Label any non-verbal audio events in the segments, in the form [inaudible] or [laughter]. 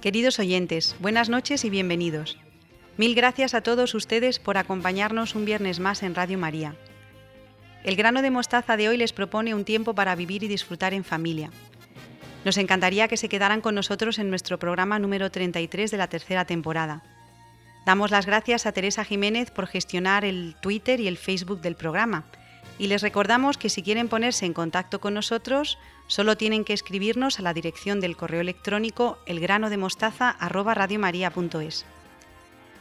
Queridos oyentes, buenas noches y bienvenidos. Mil gracias a todos ustedes por acompañarnos un viernes más en Radio María. El grano de mostaza de hoy les propone un tiempo para vivir y disfrutar en familia. Nos encantaría que se quedaran con nosotros en nuestro programa número 33 de la tercera temporada. Damos las gracias a Teresa Jiménez por gestionar el Twitter y el Facebook del programa. Y les recordamos que si quieren ponerse en contacto con nosotros, solo tienen que escribirnos a la dirección del correo electrónico elgranodemostaza@radiomaria.es.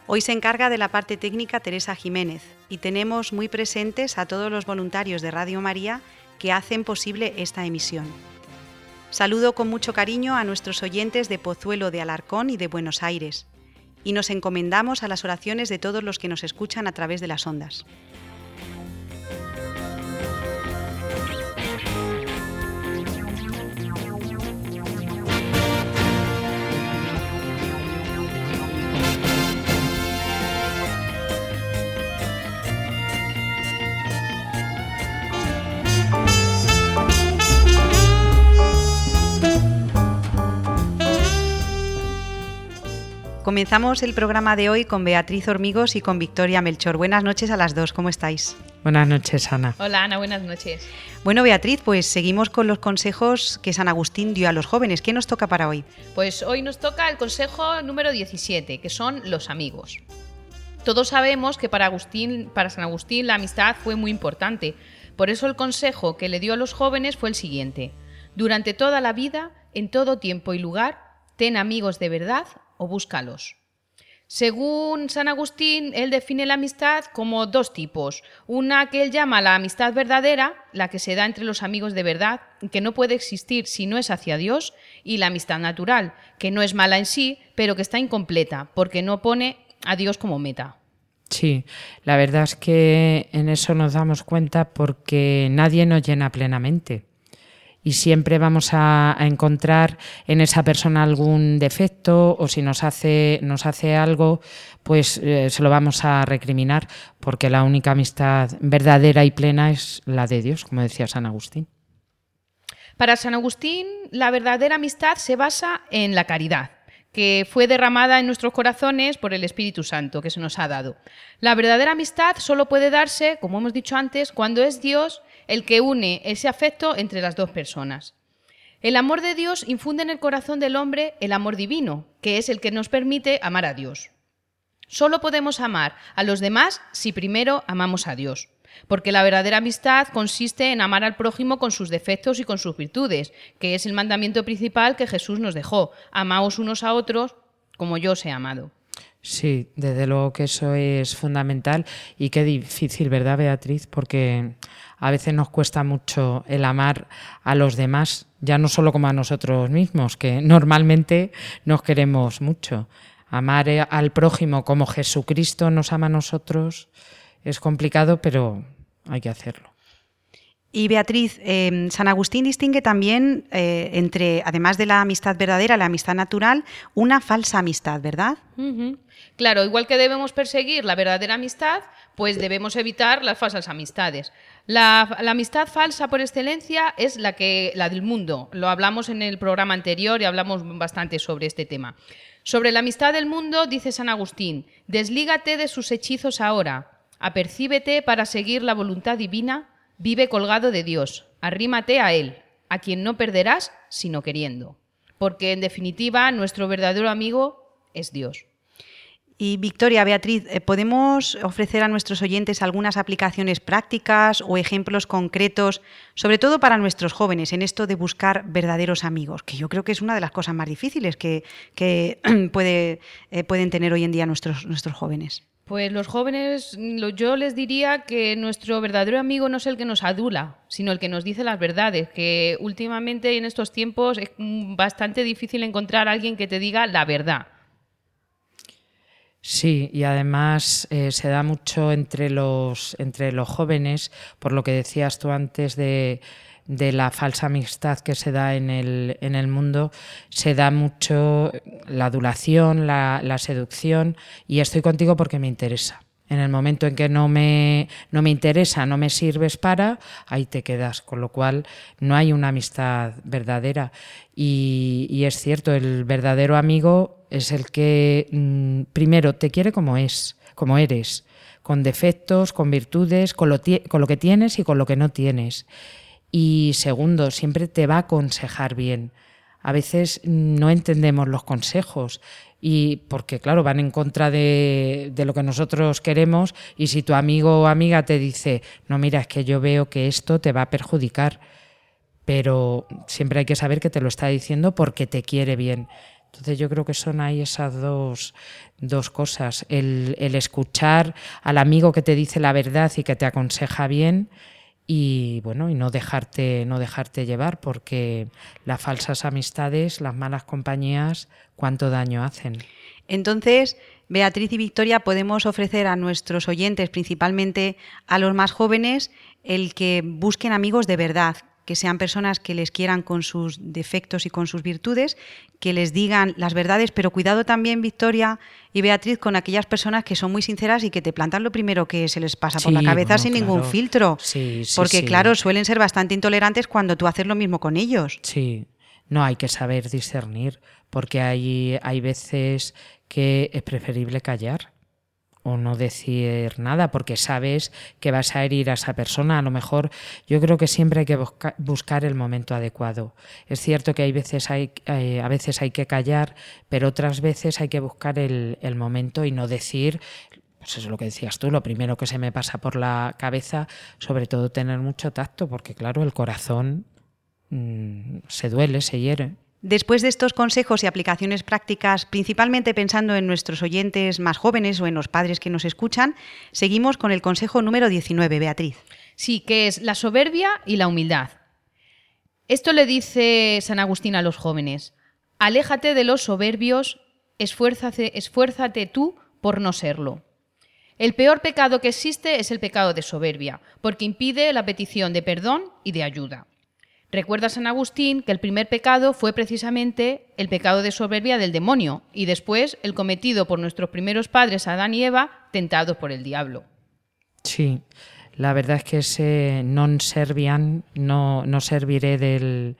Hoy se encarga de la parte técnica Teresa Jiménez y tenemos muy presentes a todos los voluntarios de Radio María que hacen posible esta emisión. Saludo con mucho cariño a nuestros oyentes de Pozuelo de Alarcón y de Buenos Aires y nos encomendamos a las oraciones de todos los que nos escuchan a través de las ondas. Comenzamos el programa de hoy con Beatriz Hormigos y con Victoria Melchor. Buenas noches a las dos, ¿cómo estáis? Buenas noches, Ana. Hola, Ana, buenas noches. Bueno, Beatriz, pues seguimos con los consejos que San Agustín dio a los jóvenes. ¿Qué nos toca para hoy? Pues hoy nos toca el consejo número 17, que son los amigos. Todos sabemos que para, Agustín, para San Agustín la amistad fue muy importante. Por eso el consejo que le dio a los jóvenes fue el siguiente. Durante toda la vida, en todo tiempo y lugar, ten amigos de verdad o búscalos. Según San Agustín, él define la amistad como dos tipos. Una que él llama la amistad verdadera, la que se da entre los amigos de verdad, que no puede existir si no es hacia Dios, y la amistad natural, que no es mala en sí, pero que está incompleta, porque no pone a Dios como meta. Sí, la verdad es que en eso nos damos cuenta porque nadie nos llena plenamente y siempre vamos a, encontrar en esa persona algún defecto o si nos hace, nos hace algo, pues eh, se lo vamos a recriminar porque la única amistad verdadera y plena es la de Dios, como decía San Agustín. Para San Agustín, la verdadera amistad se basa en la caridad que fue derramada en nuestros corazones por el Espíritu Santo que se nos ha dado. La verdadera amistad solo puede darse, como hemos dicho antes, cuando es Dios el que une ese afecto entre las dos personas. El amor de Dios infunde en el corazón del hombre el amor divino, que es el que nos permite amar a Dios. Solo podemos amar a los demás si primero amamos a Dios, porque la verdadera amistad consiste en amar al prójimo con sus defectos y con sus virtudes, que es el mandamiento principal que Jesús nos dejó. Amaos unos a otros como yo os he amado. Sí, desde luego que eso es fundamental y qué difícil, ¿verdad, Beatriz? Porque a veces nos cuesta mucho el amar a los demás, ya no solo como a nosotros mismos, que normalmente nos queremos mucho. Amar al prójimo como Jesucristo nos ama a nosotros es complicado, pero hay que hacerlo. Y Beatriz, em, San Agustín distingue también eh, entre, además de la amistad verdadera, la amistad natural, una falsa amistad, ¿verdad? Claro, igual que debemos perseguir la verdadera amistad, pues debemos evitar las falsas amistades. La, amistad falsa por excelencia es la, que, la del mundo. Lo hablamos en el programa anterior y hablamos bastante sobre este tema. Sobre la amistad del mundo dice San Agustín, deslígate de sus hechizos ahora, apercíbete para seguir la voluntad divina Vive colgado de Dios, arrímate a Él, a quien no perderás sino queriendo. Porque en definitiva nuestro verdadero amigo es Dios. Y Victoria, Beatriz, eh, ¿podemos ofrecer a nuestros oyentes algunas aplicaciones prácticas o ejemplos concretos, sobre todo para nuestros jóvenes, en esto de buscar verdaderos amigos? Que yo creo que es una de las cosas más difíciles que, [clears throat] puede, eh, pueden tener hoy en día nuestros, nuestros jóvenes. Pues los jóvenes, yo les diría que nuestro verdadero amigo no es el que nos adula, sino el que nos dice las verdades, que últimamente en estos tiempos es bastante difícil encontrar a alguien que te diga la verdad. Sí, y además eh, se da mucho entre los, entre los jóvenes, por lo que decías tú antes de de la falsa amistad que se da en el, en el mundo, se da mucho la adulación, la, seducción, y estoy contigo porque me interesa. En el momento en que no me, no me interesa, no me sirves para, ahí te quedas. Con lo cual no hay una amistad verdadera. Y, es cierto, el verdadero amigo es el que mm, primero te quiere como es, como eres, con defectos, con virtudes, con lo, con lo que tienes y con lo que no tienes. Y segundo, siempre te va a aconsejar bien. A veces no entendemos los consejos y porque claro, van en contra de, lo que nosotros queremos y si tu amigo o amiga te dice, no, mira, es que yo veo que esto te va a perjudicar, pero siempre hay que saber que te lo está diciendo porque te quiere bien. Entonces yo creo que son ahí esas dos, cosas, el, el escuchar al amigo que te dice la verdad y que te aconseja bien y bueno, y no dejarte, no dejarte llevar, porque las falsas amistades, las malas compañías, cuánto daño hacen. Entonces, Beatriz y Victoria, podemos ofrecer a nuestros oyentes, principalmente a los más jóvenes, el que busquen amigos de verdad, que sean personas que les quieran con sus defectos y con sus virtudes, que les digan las verdades, pero cuidado también, Victoria y Beatriz, con aquellas personas que son muy sinceras y que te plantan lo primero que se les pasa por la cabeza sin ningún filtro. porque, claro, suelen ser bastante intolerantes cuando tú haces lo mismo con ellos. Sí, no hay que saber discernir, porque hay, hay veces que es preferible callar o no decir nada porque sabes que vas a herir a esa persona. A lo mejor yo creo que siempre hay que buscar el momento adecuado. Es cierto que hay veces hay, eh, a veces hay que callar, pero otras veces hay que buscar el, momento y no decir pues eso es lo que decías tú, lo primero que se me pasa por la cabeza, sobre todo tener mucho tacto, porque claro, el corazón mm, se duele, se hiere. Después de estos consejos y aplicaciones prácticas, principalmente pensando en nuestros oyentes más jóvenes o en los padres que nos escuchan, seguimos con el consejo número 19, Beatriz. Sí, que es la soberbia y la humildad. Esto le dice San Agustín a los jóvenes, aléjate de los soberbios, esfuérzate, esfuérzate tú por no serlo. El peor pecado que existe es el pecado de soberbia, porque impide la petición de perdón y de ayuda. Recuerda San Agustín que el primer pecado fue precisamente el pecado de soberbia del demonio y después el cometido por nuestros primeros padres Adán y Eva tentados por el diablo. Sí, la verdad es que ese non servian, no, no serviré del,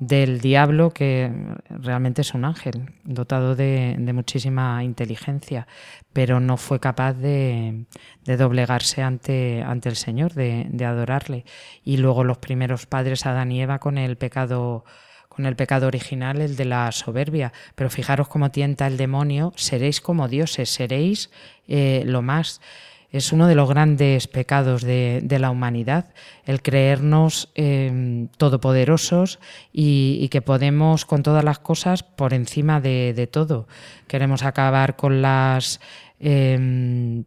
del diablo, que realmente es un ángel, dotado de, muchísima inteligencia, pero no fue capaz de, doblegarse ante, ante, el Señor, de, adorarle. Y luego los primeros padres, Adán y Eva, con el pecado con el pecado original, el de la soberbia. Pero fijaros cómo tienta el demonio, seréis como dioses, seréis eh, lo más es uno de los grandes pecados de, la humanidad, el creernos em, todopoderosos y, que podemos con todas las cosas por encima de, todo. Queremos acabar con las... Em,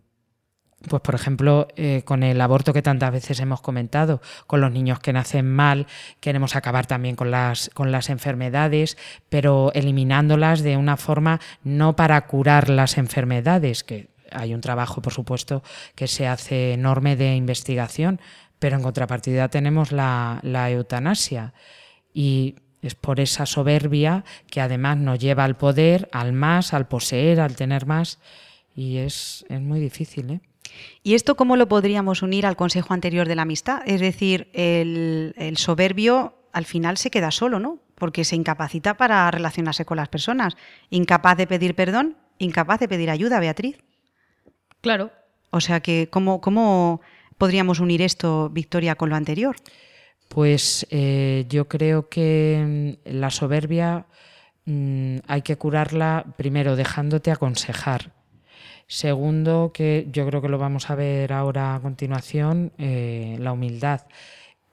pues por ejemplo, eh, con el aborto que tantas veces hemos comentado, con los niños que nacen mal, queremos acabar también con las, con las enfermedades, pero eliminándolas de una forma no para curar las enfermedades, que hay un trabajo, por supuesto, que se hace enorme de investigación, pero en contrapartida tenemos la, eutanasia. Y es por esa soberbia que además nos lleva al poder, al más, al poseer, al tener más. Y es, muy difícil. ¿eh? ¿Y esto cómo lo podríamos unir al consejo anterior de la amistad? Es decir, el, el, soberbio al final se queda solo, ¿no? Porque se incapacita para relacionarse con las personas. Incapaz de pedir perdón, incapaz de pedir ayuda, Beatriz. Claro. O sea que, ¿cómo, cómo podríamos unir esto, Victoria, con lo anterior? Pues eh, yo creo que mm, la soberbia mm, hay que curarla primero dejándote aconsejar. Segundo, que yo creo que lo vamos a ver ahora a continuación, eh, la humildad.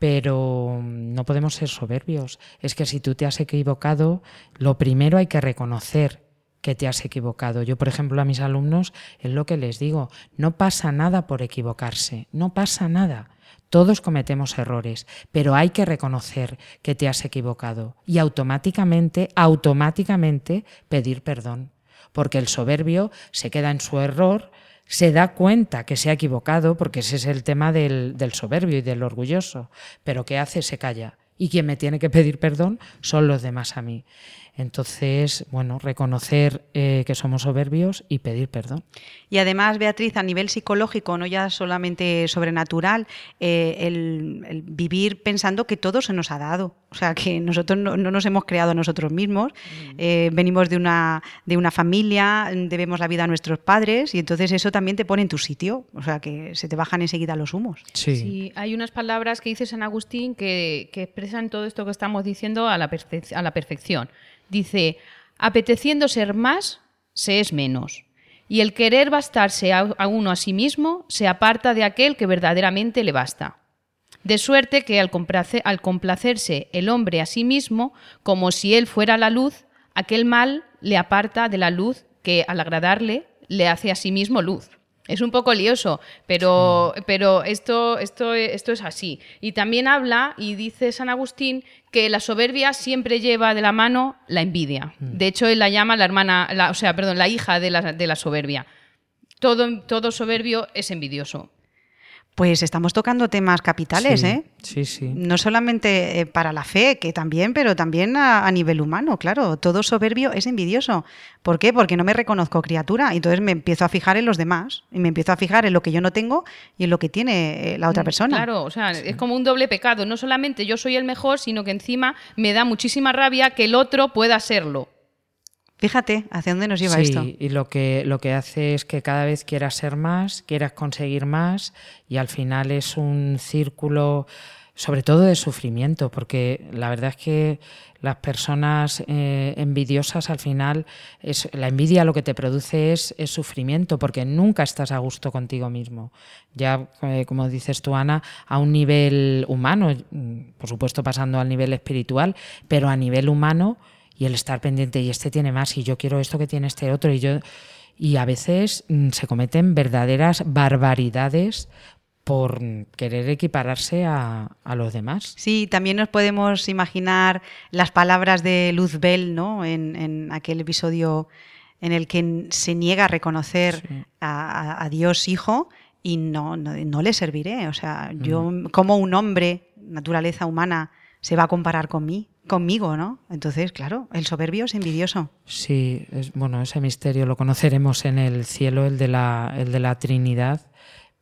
Pero mm, no podemos ser soberbios. Es que si tú te has equivocado, lo primero hay que reconocer que te has equivocado. Yo, por ejemplo, a mis alumnos es lo que les digo, no pasa nada por equivocarse, no pasa nada. Todos cometemos errores, pero hay que reconocer que te has equivocado y automáticamente, automáticamente pedir perdón. Porque el soberbio se queda en su error, se da cuenta que se ha equivocado, porque ese es el tema del, del soberbio y del orgulloso, pero ¿qué hace? Se calla. Y quien me tiene que pedir perdón son los demás a mí. Entonces, bueno, reconocer eh, que somos soberbios y pedir perdón. Y además, Beatriz, a nivel psicológico, no ya solamente sobrenatural, eh, el, vivir pensando que todo se nos ha dado. O sea, que nosotros no, nos hemos creado a nosotros mismos, mm. eh, venimos de una, de una familia, debemos la vida a nuestros padres y entonces eso también te pone en tu sitio. O sea, que se te bajan enseguida los humos. Sí. sí hay unas palabras que dice San Agustín que, expresan todo esto que estamos diciendo a la, a la perfección. Dice, apeteciendo ser más, se es menos y el querer bastarse a uno a sí mismo se aparta de aquel que verdaderamente le basta. De suerte que al, complacerse el hombre a sí mismo, como si él fuera la luz, aquel mal le aparta de la luz que al agradarle le hace a sí mismo luz. Es un poco lioso, pero, pero esto, esto, esto es así. Y también habla, y dice San Agustín, que la soberbia siempre lleva de la mano la envidia. Mm. De hecho, él la llama la hermana, o sea, perdón, la hija de la, de la soberbia. Todo, todo soberbio es envidioso. Pues estamos tocando temas capitales, ¿eh? Sí, sí. No solamente eh, para la fe, que también, pero también a, nivel humano, claro. Todo soberbio es envidioso. ¿Por qué? Porque no me reconozco criatura. Entonces me empiezo a fijar en los demás. Y me empiezo a fijar en lo que yo no tengo y en lo que tiene eh, la otra mm, persona. Claro, o sea, es como un doble pecado. No solamente yo soy el mejor, sino que encima me da muchísima rabia que el otro pueda serlo. Fíjate hacia dónde nos lleva sí, esto. Y lo que, lo que hace es que cada vez quieras ser más, quieras conseguir más, y al final es un círculo, sobre todo de sufrimiento, porque la verdad es que las personas eh, envidiosas al final, es, la envidia lo que te produce es, sufrimiento, porque nunca estás a gusto contigo mismo. Ya, eh, como dices tú, Ana, a un nivel humano, por supuesto pasando al nivel espiritual, pero a nivel humano y el estar pendiente y este tiene más y yo quiero esto que tiene este otro y yo y a veces mm, se cometen verdaderas barbaridades por querer equipararse a, los demás. Sí, también nos podemos imaginar las palabras de Luzbel, ¿no? En, aquel episodio en el que se niega a reconocer a, Dios Hijo y no, no, le serviré. O sea, yo mm. como un hombre, naturaleza humana, se va a comparar con mí conmigo, ¿no? Entonces, claro, el soberbio es envidioso. Sí, es, bueno, ese misterio lo conoceremos en el cielo, el de la, el de la Trinidad,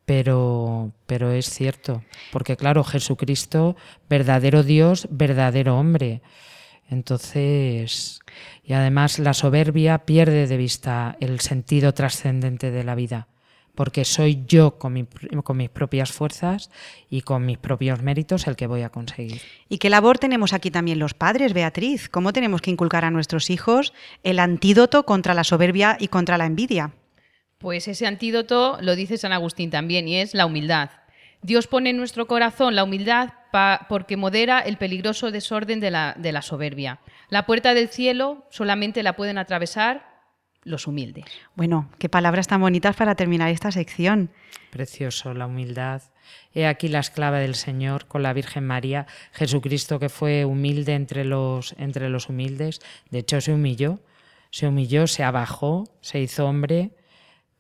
pero, pero es cierto, porque claro, Jesucristo, verdadero Dios, verdadero hombre. Entonces, y además la soberbia pierde de vista el sentido trascendente de la vida porque soy yo con, mis propias fuerzas y con mis propios méritos el que voy a conseguir. ¿Y qué labor tenemos aquí también los padres, Beatriz? ¿Cómo tenemos que inculcar a nuestros hijos el antídoto contra la soberbia y contra la envidia? Pues ese antídoto lo dice San Agustín también y es la humildad. Dios pone en nuestro corazón la humildad porque modera el peligroso desorden de la, de la soberbia. La puerta del cielo solamente la pueden atravesar los humildes. Bueno, qué palabras tan bonitas para terminar esta sección. Precioso, la humildad. He aquí la esclava del Señor con la Virgen María, Jesucristo que fue humilde entre los, entre los humildes. De hecho, se humilló, se humilló, se abajó, se hizo hombre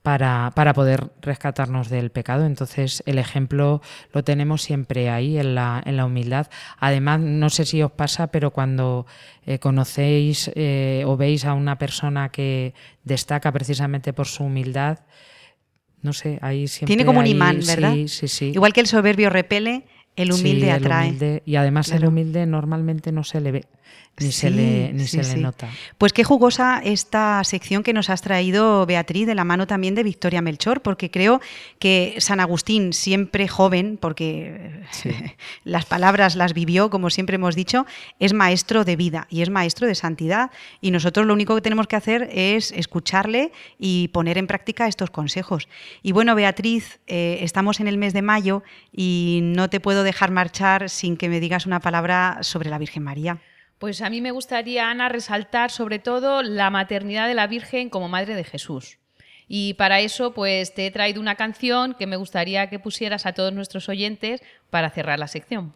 para, para, poder rescatarnos del pecado. Entonces el ejemplo lo tenemos siempre ahí, en la, en la humildad. Además, no sé si os pasa, pero cuando eh, conocéis eh, o veis a una persona que destaca precisamente por su humildad, no sé, ahí siempre... Tiene como un imán, ¿verdad? Sí, sí, sí. Igual que el soberbio repele, el humilde atrae. y además el humilde normalmente no se le ve ni se le, ni se le nota. Pues qué jugosa esta sección que nos has traído, Beatriz, de la mano también de Victoria Melchor, porque creo que San Agustín, siempre joven, porque [laughs] las palabras las vivió, como siempre hemos dicho, es maestro de vida y es maestro de santidad. Y nosotros lo único que tenemos que hacer es escucharle y poner en práctica estos consejos. Y bueno, Beatriz, eh, estamos en el mes de mayo y no te puedo dejar marchar sin que me digas una palabra sobre la Virgen María. Pues a mí me gustaría, Ana, resaltar sobre todo la maternidad de la Virgen como Madre de Jesús. Y para eso, pues te he traído una canción que me gustaría que pusieras a todos nuestros oyentes para cerrar la sección.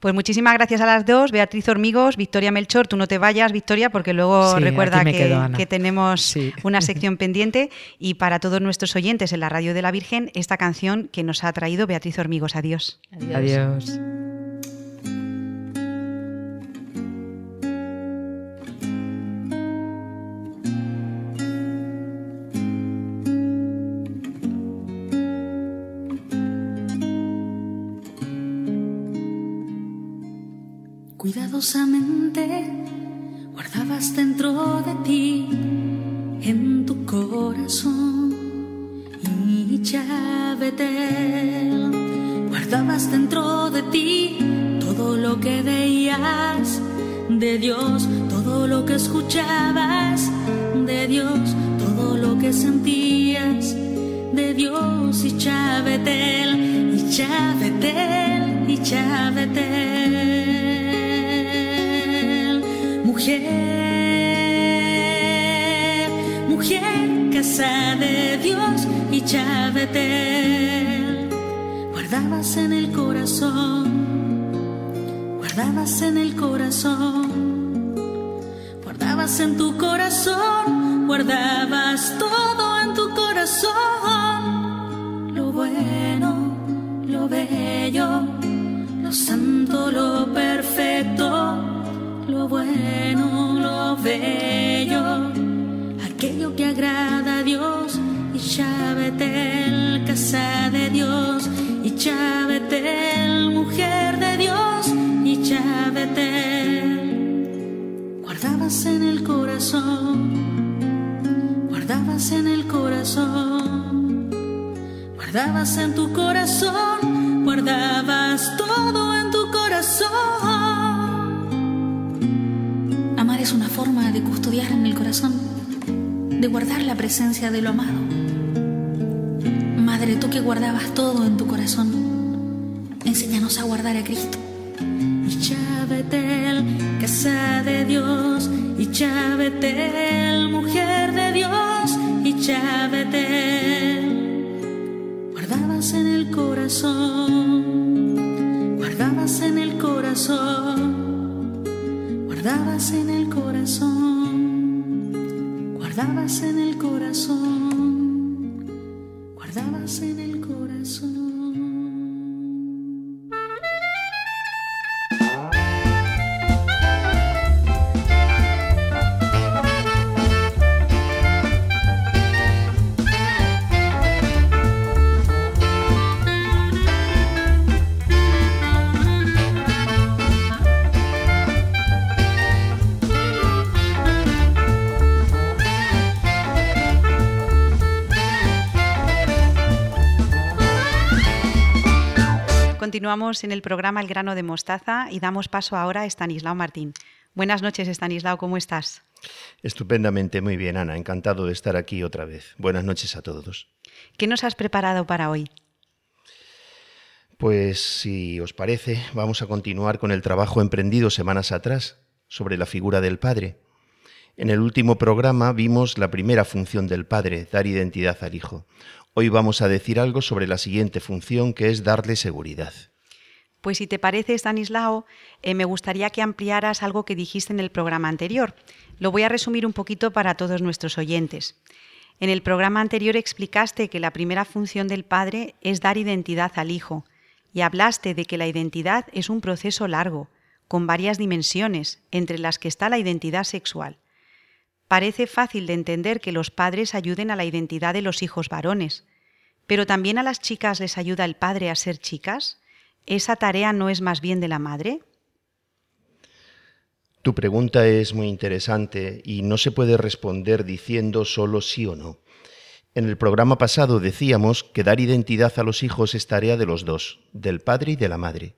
Pues muchísimas gracias a las dos, Beatriz Hormigos, Victoria Melchor. Tú no te vayas, Victoria, porque luego recuerda que, tenemos [laughs] una sección pendiente. Y para todos nuestros oyentes en la Radio de la Virgen, esta canción que nos ha traído Beatriz Hormigos. Adiós. Adiós. Guardabas dentro de ti, en tu corazón, y Chabetel. Guardabas dentro de ti todo lo que veías de Dios, todo lo que escuchabas de Dios, todo lo que sentías de Dios y Chabetel, y Chabetel, y Chabetel. Mujer, mujer, casa de Dios y Chabetel. Guardabas en el corazón, guardabas en el corazón, guardabas en tu corazón, guardabas todo en tu corazón. Lo bueno, lo bello, lo santo, lo perfecto, bueno, lo bello, aquello que agrada a Dios y Chabetel, casa de Dios y Chabetel, mujer de Dios y Chabetel. Guardabas en el corazón, guardabas en el corazón, guardabas en tu corazón, guardabas todo en tu corazón. Es una forma de custodiar en el corazón, de guardar la presencia de lo amado. Madre, tú que guardabas todo en tu corazón, enséñanos a guardar a Cristo. Y Chabetel, casa de Dios, y Chabetel, mujer de Dios, y Chabetel. Guardabas en el corazón, guardabas en el corazón, guardabas en el corazón, guardabas en el corazón, guardabas en el Continuamos en el programa El grano de mostaza y damos paso ahora a Estanislao Martín. Buenas noches, Estanislao, ¿cómo estás? Estupendamente, muy bien, Ana. Encantado de estar aquí otra vez. Buenas noches a todos. ¿Qué nos has preparado para hoy? Pues si os parece, vamos a continuar con el trabajo emprendido semanas atrás sobre la figura del Padre. En el último programa vimos la primera función del Padre, dar identidad al Hijo. Hoy vamos a decir algo sobre la siguiente función, que es darle seguridad. Pues si te parece, Stanislao, eh, me gustaría que ampliaras algo que dijiste en el programa anterior. Lo voy a resumir un poquito para todos nuestros oyentes. En el programa anterior explicaste que la primera función del Padre es dar identidad al Hijo, y hablaste de que la identidad es un proceso largo, con varias dimensiones, entre las que está la identidad sexual. Parece fácil de entender que los padres ayuden a la identidad de los hijos varones, pero también a las chicas les ayuda el padre a ser chicas. ¿Esa tarea no es más bien de la madre? Tu pregunta es muy interesante y no se puede responder diciendo solo sí o no. En el programa pasado decíamos que dar identidad a los hijos es tarea de los dos, del padre y de la madre.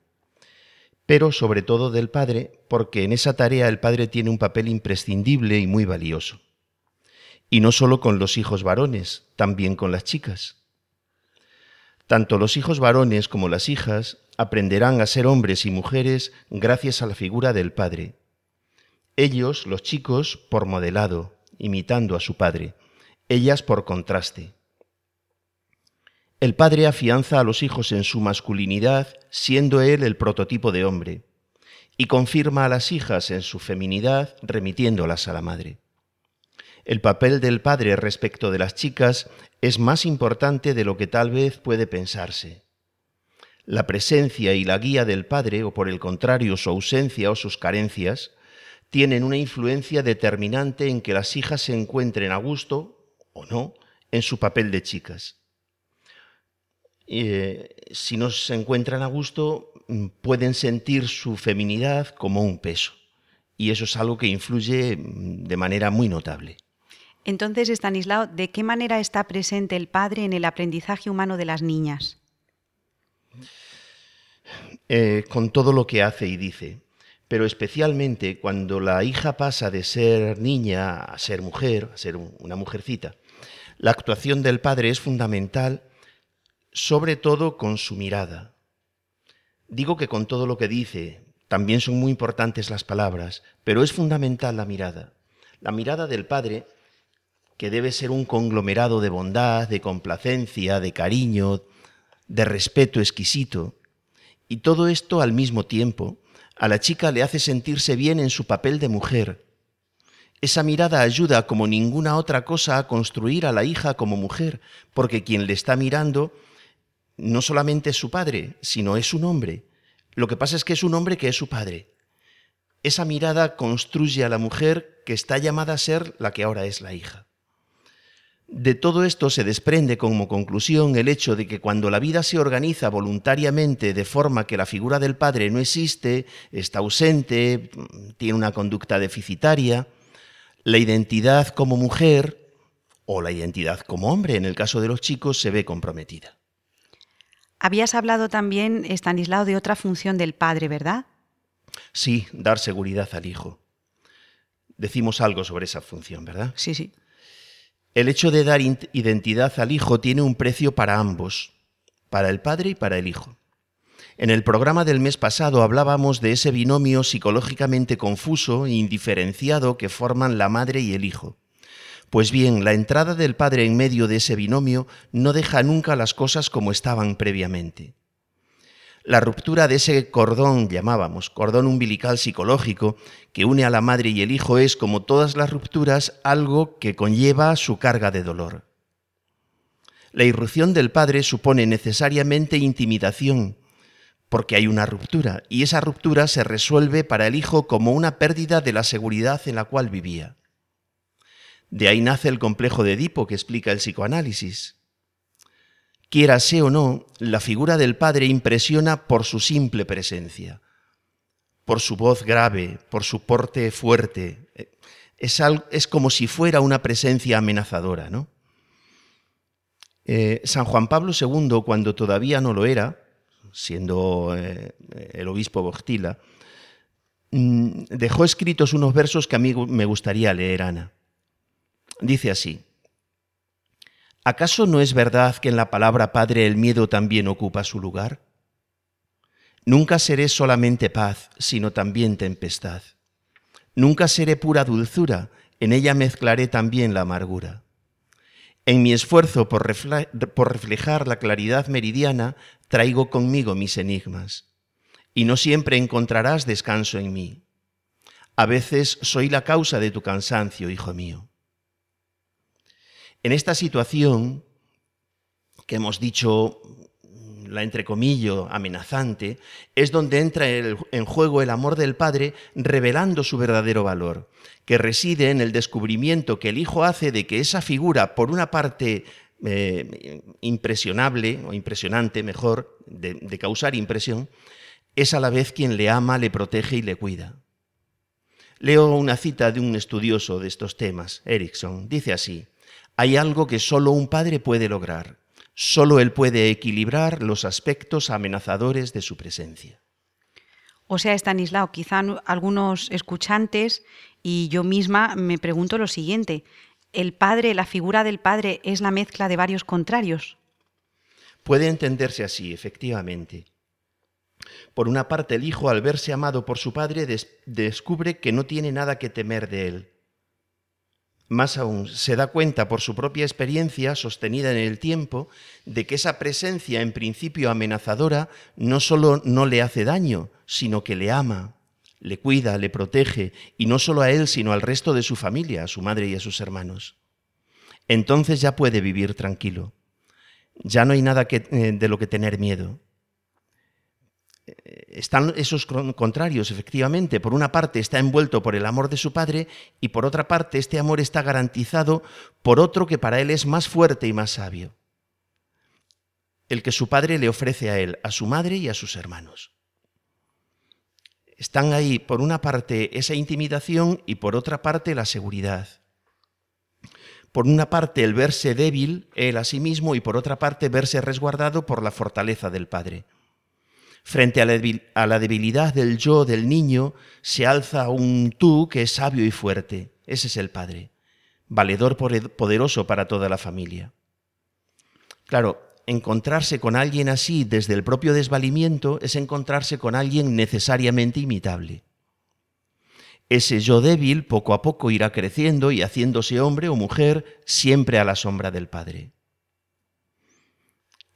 Pero sobre todo del padre, porque en esa tarea el padre tiene un papel imprescindible y muy valioso. Y no solo con los hijos varones, también con las chicas. Tanto los hijos varones como las hijas aprenderán a ser hombres y mujeres gracias a la figura del padre. Ellos, los chicos, por modelado, imitando a su padre, ellas por contraste. El padre afianza a los hijos en su masculinidad, siendo él el prototipo de hombre, y confirma a las hijas en su feminidad, remitiéndolas a la madre. El papel del padre respecto de las chicas es más importante de lo que tal vez puede pensarse. La presencia y la guía del padre, o por el contrario su ausencia o sus carencias, tienen una influencia determinante en que las hijas se encuentren a gusto, o no, en su papel de chicas. Eh, si no se encuentran a gusto, mm, pueden sentir su feminidad como un peso. Y eso es algo que influye mm, de manera muy notable. Entonces, Estanislao, ¿de qué manera está presente el padre en el aprendizaje humano de las niñas? Eh, con todo lo que hace y dice, pero especialmente cuando la hija pasa de ser niña a ser mujer, a ser una mujercita, la actuación del padre es fundamental, sobre todo con su mirada. Digo que con todo lo que dice, también son muy importantes las palabras, pero es fundamental la mirada. La mirada del padre, que debe ser un conglomerado de bondad, de complacencia, de cariño, de respeto exquisito, y todo esto al mismo tiempo, a la chica le hace sentirse bien en su papel de mujer. Esa mirada ayuda como ninguna otra cosa a construir a la hija como mujer, porque quien le está mirando no solamente es su padre, sino es un hombre. Lo que pasa es que es un hombre que es su padre. Esa mirada construye a la mujer que está llamada a ser la que ahora es la hija. De todo esto se desprende como conclusión el hecho de que cuando la vida se organiza voluntariamente de forma que la figura del padre no existe, está ausente, tiene una conducta deficitaria, la identidad como mujer o la identidad como hombre, en el caso de los chicos, se ve comprometida. Habías hablado también, Estanislao, de otra función del padre, ¿verdad? Sí, dar seguridad al hijo. Decimos algo sobre esa función, ¿verdad? Sí, sí. El hecho de dar identidad al hijo tiene un precio para ambos, para el padre y para el hijo. En el programa del mes pasado hablábamos de ese binomio psicológicamente confuso e indiferenciado que forman la madre y el hijo. Pues bien, la entrada del padre en medio de ese binomio no deja nunca las cosas como estaban previamente. La ruptura de ese cordón, llamábamos, cordón umbilical psicológico, que une a la madre y el hijo es, como todas las rupturas, algo que conlleva su carga de dolor. La irrupción del padre supone necesariamente intimidación, porque hay una ruptura, y esa ruptura se resuelve para el hijo como una pérdida de la seguridad en la cual vivía. De ahí nace el complejo de Edipo que explica el psicoanálisis. Quiérase o no, la figura del padre impresiona por su simple presencia, por su voz grave, por su porte fuerte. Es, es como si fuera una presencia amenazadora, ¿no? Eh, San Juan Pablo II, cuando todavía no lo era, siendo eh, el obispo Bogtila, mm, dejó escritos unos versos que a mí me gustaría leer, Ana. Dice así, ¿Acaso no es verdad que en la palabra Padre el miedo también ocupa su lugar? Nunca seré solamente paz, sino también tempestad. Nunca seré pura dulzura, en ella mezclaré también la amargura. En mi esfuerzo por, reflejar la claridad meridiana, traigo conmigo mis enigmas, y no siempre encontrarás descanso en mí. A veces soy la causa de tu cansancio, hijo mío. En esta situación que hemos dicho, la entrecomillo amenazante, es donde entra en juego el amor del Padre revelando su verdadero valor, que reside en el descubrimiento que el Hijo hace de que esa figura, por una parte eh, impresionable, o impresionante mejor, de, de causar impresión, es a la vez quien le ama, le protege y le cuida. Leo una cita de un estudioso de estos temas, Erickson. Dice así, hay algo que solo un padre puede lograr. Solo él puede equilibrar los aspectos amenazadores de su presencia. O sea, Stanislao, quizá algunos escuchantes y yo misma me pregunto lo siguiente. ¿El padre, la figura del padre, es la mezcla de varios contrarios? Puede entenderse así, efectivamente. Por una parte, el hijo, al verse amado por su padre, descubre que no tiene nada que temer de él. Más aún, se da cuenta por su propia experiencia, sostenida en el tiempo, de que esa presencia en principio amenazadora no solo no le hace daño, sino que le ama, le cuida, le protege, y no solo a él, sino al resto de su familia, a su madre y a sus hermanos. Entonces ya puede vivir tranquilo. Ya no hay nada eh, de lo que tener miedo están esos contrarios, efectivamente. Por una parte está envuelto por el amor de su padre y por otra parte este amor está garantizado por otro que para él es más fuerte y más sabio. El que su padre le ofrece a él, a su madre y a sus hermanos. están ahí, por una parte, esa intimidación y por otra parte, la seguridad. Por una parte, el verse débil, él a sí mismo, y por otra parte, verse resguardado por la fortaleza del Padre. Frente a la debilidad del yo del niño, se alza un tú que es sabio y fuerte. Ese es el Padre, valedor poderoso para toda la familia. Claro, encontrarse con alguien así desde el propio desvalimiento es encontrarse con alguien necesariamente imitable. Ese yo débil poco a poco irá creciendo y haciéndose hombre o mujer siempre a la sombra del Padre.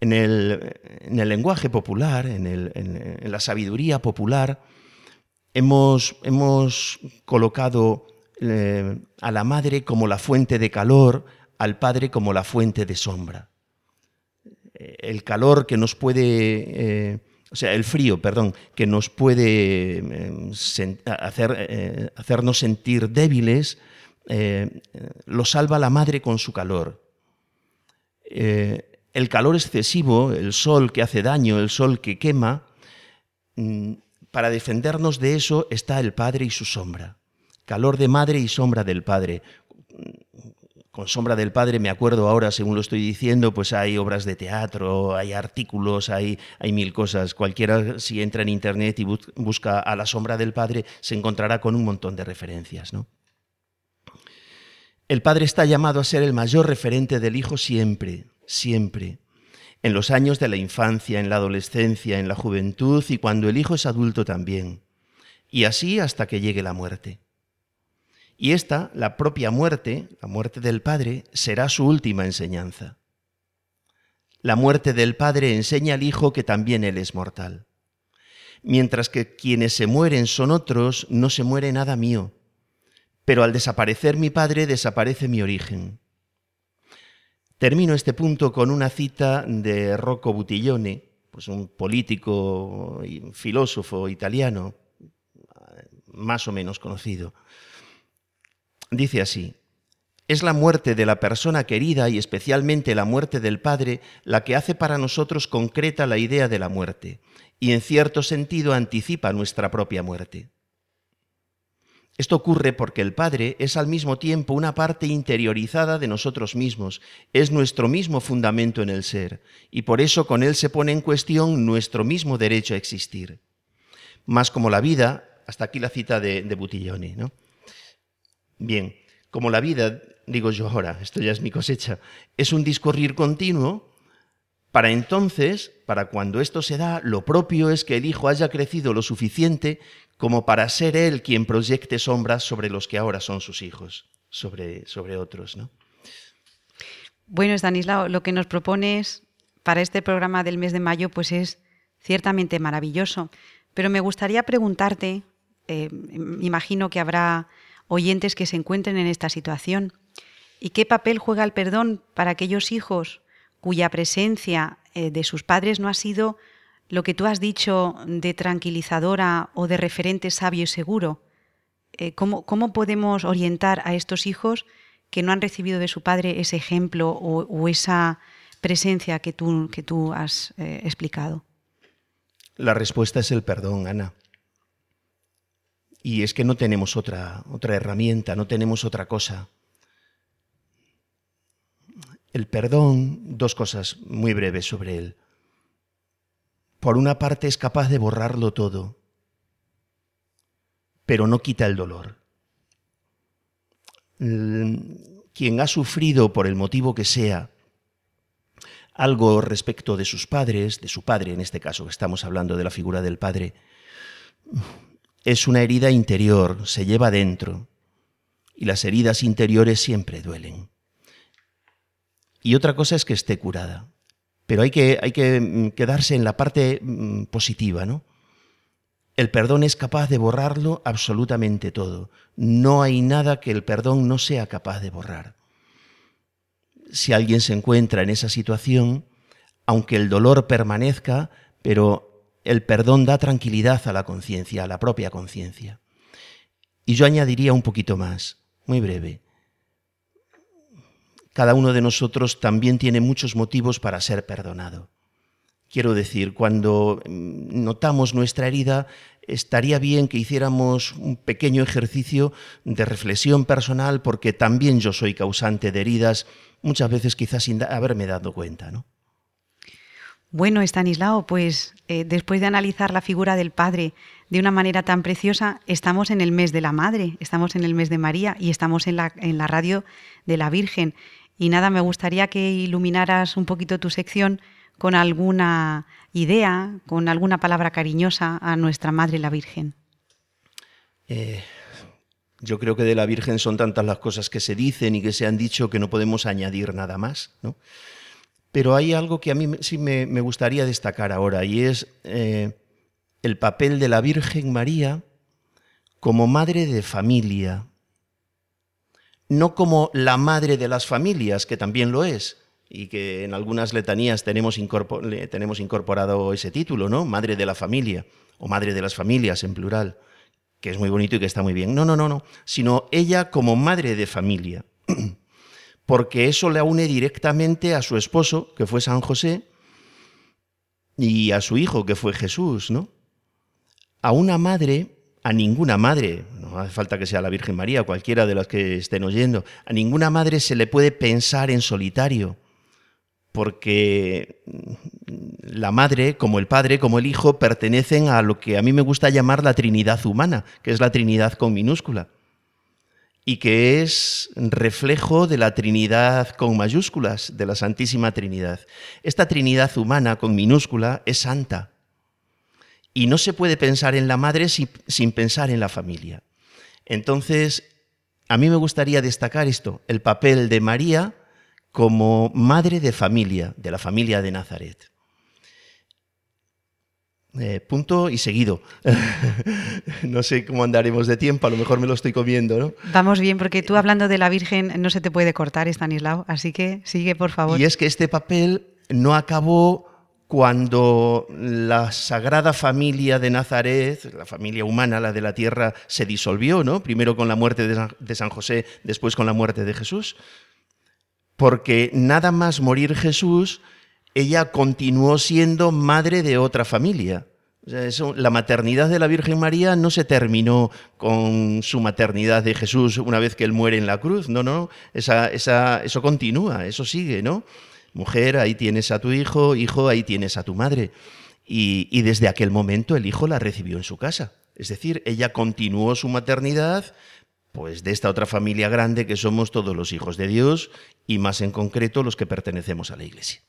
En el, lenguaje popular, en, la sabiduría popular, hemos, colocado eh, a la madre como la fuente de calor, al padre como la fuente de sombra. Eh, el calor que nos puede, eh, o sea, el frío, perdón, que nos puede hacer, hacernos sentir débiles, lo salva la madre con su calor. El calor excesivo, el sol que hace daño, el sol que quema, mm, para defendernos de eso está el Padre y su sombra. Calor de madre y sombra del Padre con Sombra del Padre, me acuerdo ahora, según lo estoy diciendo, pues hay obras de teatro, hay artículos, hay, hay mil cosas. Cualquiera, si entra en Internet y busca a la Sombra del Padre, se encontrará con un montón de referencias. ¿no? El Padre está llamado a ser el mayor referente del Hijo siempre, siempre. En los años de la infancia, en la adolescencia, en la juventud y cuando el Hijo es adulto también. Y así hasta que llegue la muerte. Y esta, la propia muerte, la muerte del Padre, será su última enseñanza. La muerte del Padre enseña al Hijo que también Él es mortal. Mientras que quienes se mueren son otros, no se muere nada mío. Pero al desaparecer mi Padre, desaparece mi origen. Termino este punto con una cita de Rocco Buttiglione, pues un político y filósofo italiano, más o menos conocido. Dice así, es la muerte de la persona querida y especialmente la muerte del Padre la que hace para nosotros concreta la idea de la muerte y en cierto sentido anticipa nuestra propia muerte. Esto ocurre porque el Padre es al mismo tiempo una parte interiorizada de nosotros mismos, es nuestro mismo fundamento en el ser, y por eso con Él se pone en cuestión nuestro mismo derecho a existir. Más como la vida, hasta aquí la cita de, de ¿no? Bien, como la vida, digo yo ahora, esto ya es mi cosecha, es un discurrir continuo, para entonces, para cuando esto se da, lo propio es que el hijo haya crecido lo suficiente como para ser él quien proyecte sombras sobre los que ahora son sus hijos, sobre, sobre otros. ¿no? Bueno, Stanislao, lo que nos propones para este programa del mes de mayo pues es ciertamente maravilloso, pero me gustaría preguntarte, eh, imagino que habrá oyentes que se encuentren en esta situación. ¿Y qué papel juega el perdón para aquellos hijos cuya presencia eh, de sus padres no ha sido lo que tú has dicho de tranquilizadora o de referente sabio y seguro? Eh, ¿cómo, podemos orientar a estos hijos que no han recibido de su padre ese ejemplo o, esa presencia que tú, que tú has eh, explicado? La respuesta es el perdón, Ana. Y es que no tenemos otra, otra herramienta, no tenemos otra cosa. El perdón, dos cosas muy breves sobre él. Por una parte es capaz de borrarlo todo, pero no quita el dolor. Quien ha sufrido, por el motivo que sea, algo respecto de sus padres, de su padre en este caso, que estamos hablando de la figura del padre, es una herida interior, se lleva dentro, y las heridas interiores siempre duelen. Y otra cosa es que esté curada, pero hay que, hay que mm, quedarse en la parte mm, positiva, ¿no? El perdón es capaz de borrarlo absolutamente todo. No hay nada que el perdón no sea capaz de borrar. Si alguien se encuentra en esa situación, aunque el dolor permanezca, pero el perdón da tranquilidad a la conciencia, a la propia conciencia. Y yo añadiría un poquito más, muy breve. Cada uno de nosotros también tiene muchos motivos para ser perdonado. Quiero decir, cuando mm, notamos nuestra herida, estaría bien que hiciéramos un pequeño ejercicio de reflexión personal porque también yo soy causante de heridas, muchas veces quizás sin haberme dado cuenta, ¿no? Bueno, Estanislao, pues eh, después de analizar la figura del Padre de una manera tan preciosa, estamos en el mes de la Madre, estamos en el mes de María y estamos en la, en la radio de la Virgen. Y nada, me gustaría que iluminaras un poquito tu sección con alguna idea, con alguna palabra cariñosa a nuestra Madre la Virgen. Eh, yo creo que de la Virgen son tantas las cosas que se dicen y que se han dicho que no podemos añadir nada más, ¿no? Pero hay algo que a mí sí me, gustaría destacar ahora y es eh, el papel de la Virgen María como madre de familia. No como la madre de las familias, que también lo es, y que en algunas letanías tenemos, incorporado ese título, ¿no? Madre de la familia, o madre de las familias en plural, que es muy bonito y que está muy bien. No, no, no, no, sino ella como madre de familia. [clears throat] porque eso le une directamente a su esposo, que fue San José, y a su hijo, que fue Jesús, ¿no? A una madre, a ninguna madre, no hace falta que sea la Virgen María, cualquiera de las que estén oyendo, a ninguna madre se le puede pensar en solitario, porque la madre, como el padre, como el hijo, pertenecen a lo que a mí me gusta llamar la Trinidad humana, que es la Trinidad con minúscula y que es reflejo de la Trinidad con mayúsculas, de la Santísima Trinidad. Esta Trinidad humana con minúscula es santa y no se puede pensar en la madre sin, pensar en la familia. Entonces, a mí me gustaría destacar esto, el papel de María como madre de familia, de la familia de Nazaret. Eh, punto y seguido. [laughs] no sé cómo andaremos de tiempo, a lo mejor me lo estoy comiendo, ¿no? Vamos bien, porque tú hablando de la Virgen no se te puede cortar, Stanislao, así que sigue, por favor. Y es que este papel no acabó cuando la sagrada familia de Nazaret, la familia humana, la de la tierra, se disolvió, ¿no? Primero con la muerte de San José, después con la muerte de Jesús. Porque nada más morir Jesús, ella continuó siendo madre de otra familia. la maternidad de la Virgen María no se terminó con su maternidad de Jesús una vez que él muere en la cruz. No, no, eso continúa, eso sigue, ¿no? Mujer, ahí tienes a tu hijo, hijo, ahí tienes a tu madre. Y, desde aquel momento el hijo la recibió en su casa. Es decir, ella continuó su maternidad pues de esta otra familia grande que somos todos los hijos de Dios y más en concreto los que pertenecemos a la Iglesia.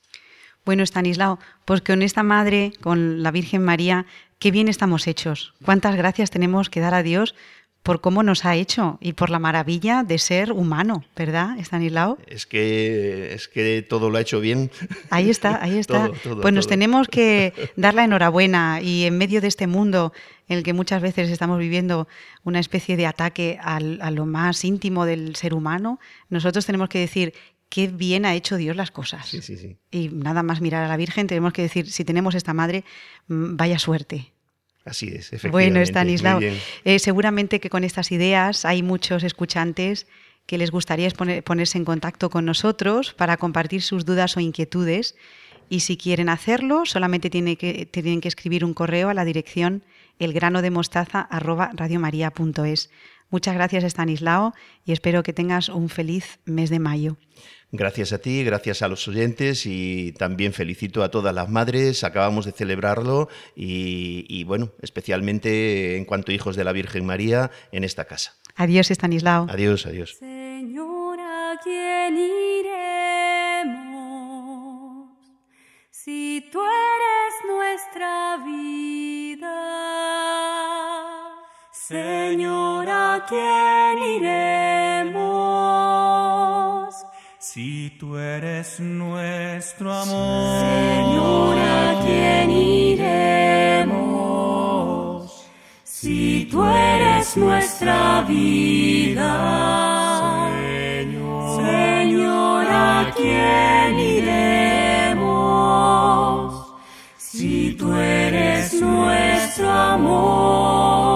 Bueno, Estanislao, pues con esta madre, con la Virgen María, qué bien estamos hechos. Cuántas gracias tenemos que dar a Dios por cómo nos ha hecho y por la maravilla de ser humano, ¿verdad, Estanislao? Es que, es que todo lo ha hecho bien. Ahí está, ahí está. pues nos tenemos que dar la enhorabuena y en medio de este mundo en el que muchas veces estamos viviendo una especie de ataque a lo más íntimo del ser humano, nosotros tenemos que decir qué bien ha hecho Dios las cosas. Sí, sí, sí. Y nada más mirar a la Virgen, tenemos que decir, si tenemos esta madre, mm, vaya suerte. Así es, efectivamente. Bueno, Stanislao, eh, seguramente que con estas ideas hay muchos escuchantes que les gustaría ponerse en contacto con nosotros para compartir sus dudas o inquietudes. Y si quieren hacerlo, solamente tienen que, tienen que escribir un correo a la dirección elgranodemostaza.radiomaria.es. Muchas gracias, Stanislao, y espero que tengas un feliz mes de mayo. Gracias a ti, gracias a los oyentes y también felicito a todas las madres. Acabamos de celebrarlo y, bueno, especialmente en cuanto hijos de la Virgen María en esta casa. Adiós, Estanislao. Adiós, adiós. Señora, ¿quién iremos? Si tú eres nuestra vida. Señora, ¿quién iremos? Si tú eres nuestro amor, Señora, ¿quién iremos? Si tú eres nuestra vida, Señora, ¿quién iremos? Si tú eres nuestro amor,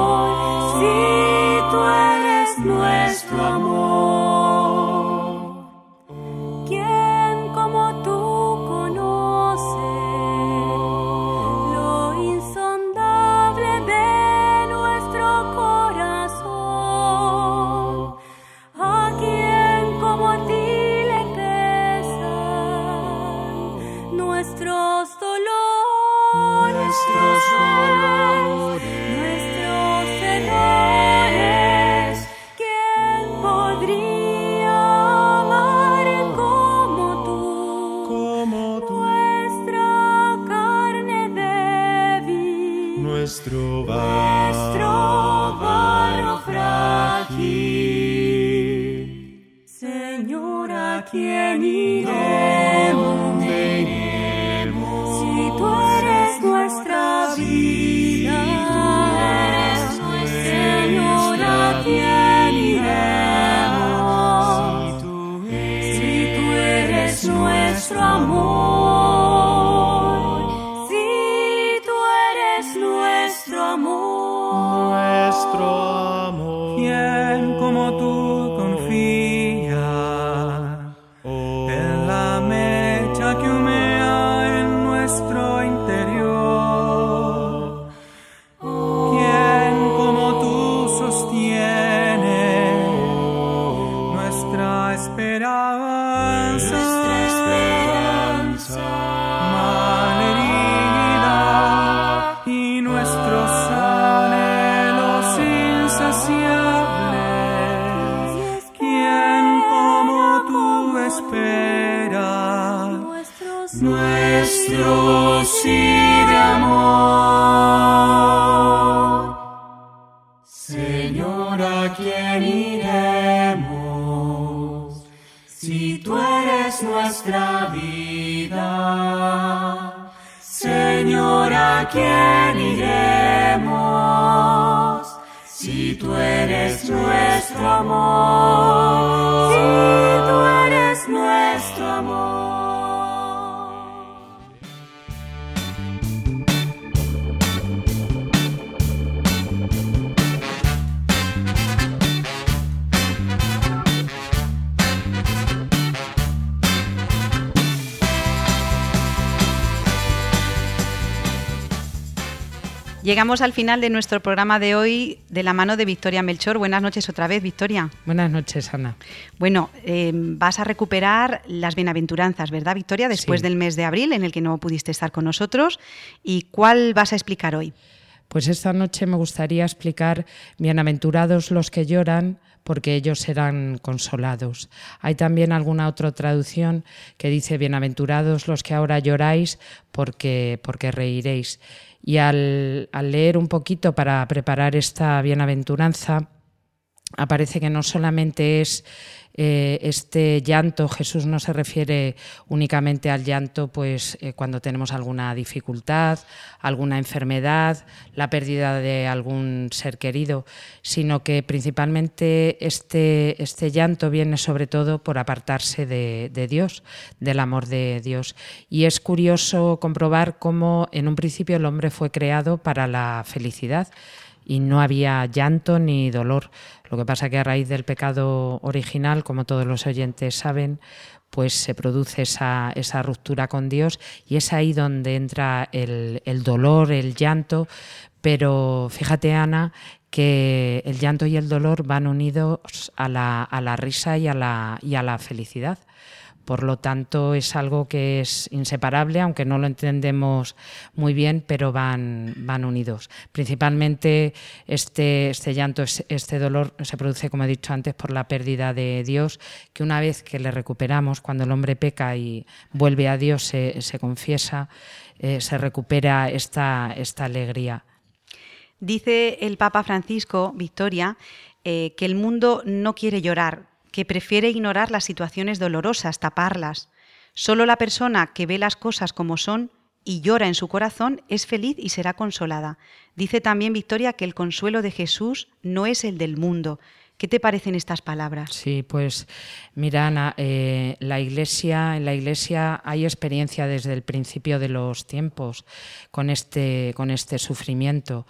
Llegamos al final de nuestro programa de hoy de la mano de Victoria Melchor. Buenas noches otra vez, Victoria. Buenas noches, Ana. Bueno, eh, vas a recuperar las bienaventuranzas, ¿verdad, Victoria? Después Sí. del mes de abril en el que no pudiste estar con nosotros. ¿Y cuál vas a explicar hoy? Pues esta noche me gustaría explicar bienaventurados los que lloran, porque ellos serán consolados. Hay también alguna otra traducción que dice bienaventurados los que ahora lloráis, porque, porque reiréis. Y al, al leer un poquito para preparar esta bienaventuranza, aparece que no solamente es eh, este llanto, Jesús no se refiere únicamente al llanto pues, eh, cuando tenemos alguna dificultad, alguna enfermedad, la pérdida de algún ser querido, sino que principalmente este, este llanto viene sobre todo por apartarse de, de Dios, del amor de Dios. Y es curioso comprobar cómo en un principio el hombre fue creado para la felicidad y no había llanto ni dolor. Lo que pasa que a raíz del pecado original, como todos los oyentes saben, pues se produce esa, esa ruptura con Dios y es ahí donde entra el, el dolor, el llanto. Pero fíjate, Ana, que el llanto y el dolor van unidos a la, a la risa y a la, y a la felicidad. Por lo tanto, es algo que es inseparable, aunque no lo entendemos muy bien, pero van, van unidos. Principalmente este, este llanto, es- este dolor se produce, como he dicho antes, por la pérdida de Dios, que una vez que le recuperamos, cuando el hombre peca y vuelve a Dios, se, se confiesa, eh, se recupera esta, esta alegría. Dice el Papa Francisco, Victoria, eh, que el mundo no quiere llorar, que prefiere ignorar las situaciones dolorosas, taparlas. Solo la persona que ve las cosas como son y llora en su corazón es feliz y será consolada. Dice también Victoria que el consuelo de Jesús no es el del mundo. ¿Qué te parecen estas palabras? Sí, pues mira, Ana, eh, la iglesia, en la iglesia hay experiencia desde el principio de los tiempos con este, con este sufrimiento.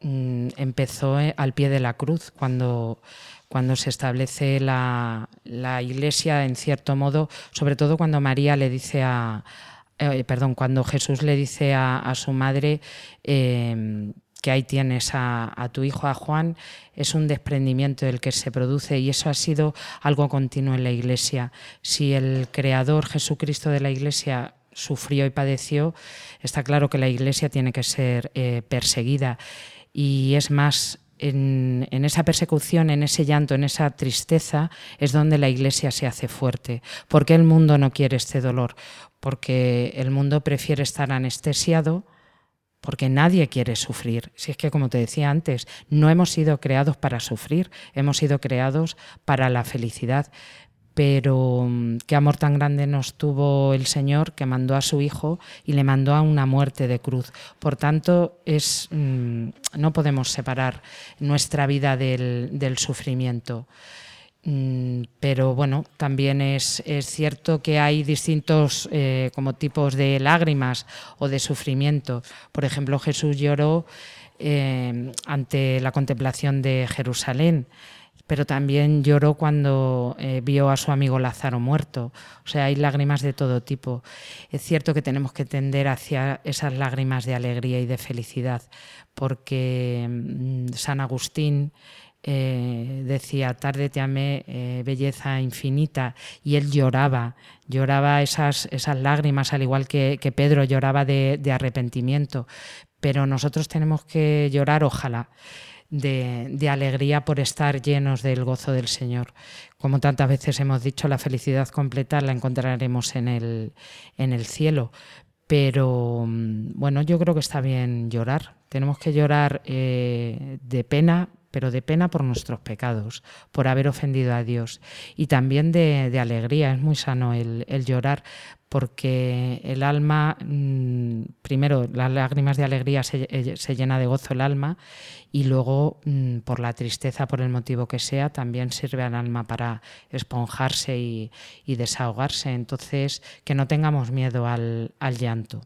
Mm, empezó eh, al pie de la cruz, cuando, cuando se establece la, la iglesia, en cierto modo, sobre todo cuando María le dice a, eh, perdón, cuando Jesús le dice a, a su madre eh, que ahí tienes a, a, tu hijo, a Juan, es un desprendimiento del que se produce y eso ha sido algo continuo en la Iglesia. Si el Creador Jesucristo de la Iglesia sufrió y padeció, está claro que la Iglesia tiene que ser eh, perseguida. Y es más, en, esa persecución, en ese llanto, en esa tristeza, es donde la Iglesia se hace fuerte. ¿Por qué el mundo no quiere este dolor? Porque el mundo prefiere estar anestesiado, porque nadie quiere sufrir. Si es que, como te decía antes, no hemos sido creados para sufrir, hemos sido creados para la felicidad. Pero mm, qué amor tan grande nos tuvo el Señor que mandó a su Hijo y le mandó a una muerte de cruz. Por tanto, es, mm, no podemos separar nuestra vida del, sufrimiento. Mm, pero bueno, también es, cierto que hay distintos eh, como tipos de lágrimas o de sufrimiento. Por ejemplo, Jesús lloró eh, ante la contemplación de Jerusalén pero también lloró cuando eh, vio a su amigo Lázaro muerto. O sea, hay lágrimas de todo tipo. Es cierto que tenemos que tender hacia esas lágrimas de alegría y de felicidad, porque mm, San Agustín eh, decía, tarde te amé, eh, belleza infinita, y él lloraba, lloraba esas, esas lágrimas, al igual que, Pedro lloraba de arrepentimiento, pero nosotros tenemos que llorar, ojalá de, alegría por estar llenos del gozo del Señor. Como tantas veces hemos dicho, la felicidad completa la encontraremos en el, en el cielo. Pero mm, bueno, yo creo que está bien llorar. Tenemos que llorar eh, de pena, pero de pena por nuestros pecados, por haber ofendido a Dios. Y también de, alegría, es muy sano el, llorar, porque el alma, mm, primero, las lágrimas de alegría eh, se, llena de gozo el alma y luego, mm, por la tristeza, por el motivo que sea, también sirve al alma para esponjarse y, desahogarse. Entonces, que no tengamos miedo al, al llanto.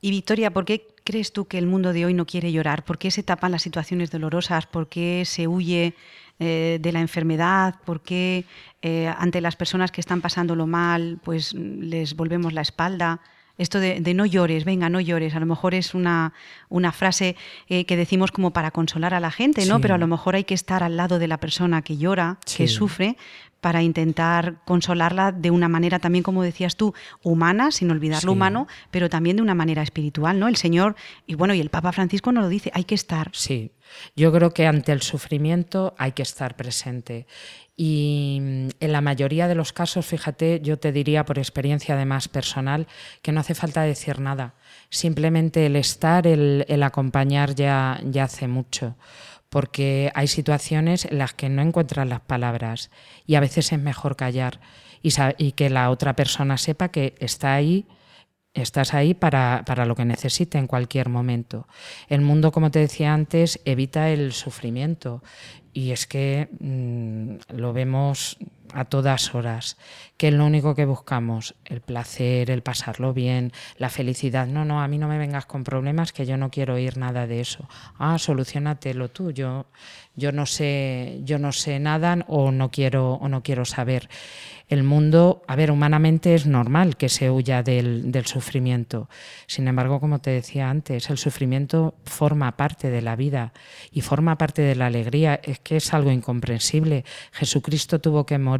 Y Victoria, ¿por qué crees tú que el mundo de hoy no quiere llorar? ¿Por qué se tapan las situaciones dolorosas? ¿Por qué se huye eh, de la enfermedad, por qué eh, ante las personas que están pasándolo mal, pues les volvemos la espalda. Esto de, no llores, venga, no llores, a lo mejor es una, una frase eh, que decimos como para consolar a la gente, ¿no? Pero a lo mejor hay que estar al lado de la persona que llora, que sufre, para intentar consolarla de una manera también, como decías tú, humana, sin olvidar lo humano, pero también de una manera espiritual, ¿no? El Señor, y bueno, y el Papa Francisco nos lo dice, hay que estar. Sí, yo creo que ante el sufrimiento hay que estar presente. Y mm, en la mayoría de los casos, fíjate, yo te diría por experiencia además personal, que no hace falta decir nada. Simplemente el estar, el, acompañar ya, ya hace mucho. Porque hay situaciones en las que no encuentras las palabras y a veces es mejor callar y, que la otra persona sepa que está ahí Estás ahí para, lo que necesite en cualquier momento. El mundo, como te decía antes, evita el sufrimiento y es que mm, lo vemos a todas horas, que es lo único que buscamos, el placer, el pasarlo bien, la felicidad. No, no, a mí no me vengas con problemas que yo no quiero oír nada de eso. Ah, solucionatelo tú, yo, yo no sé, yo no sé nada o no quiero, o no quiero saber el mundo, a ver, humanamente es normal que se huya del, sufrimiento. Sin embargo, como te decía antes, el sufrimiento forma parte de la vida y forma parte de la alegría. Es que es algo incomprensible. Jesucristo tuvo que morir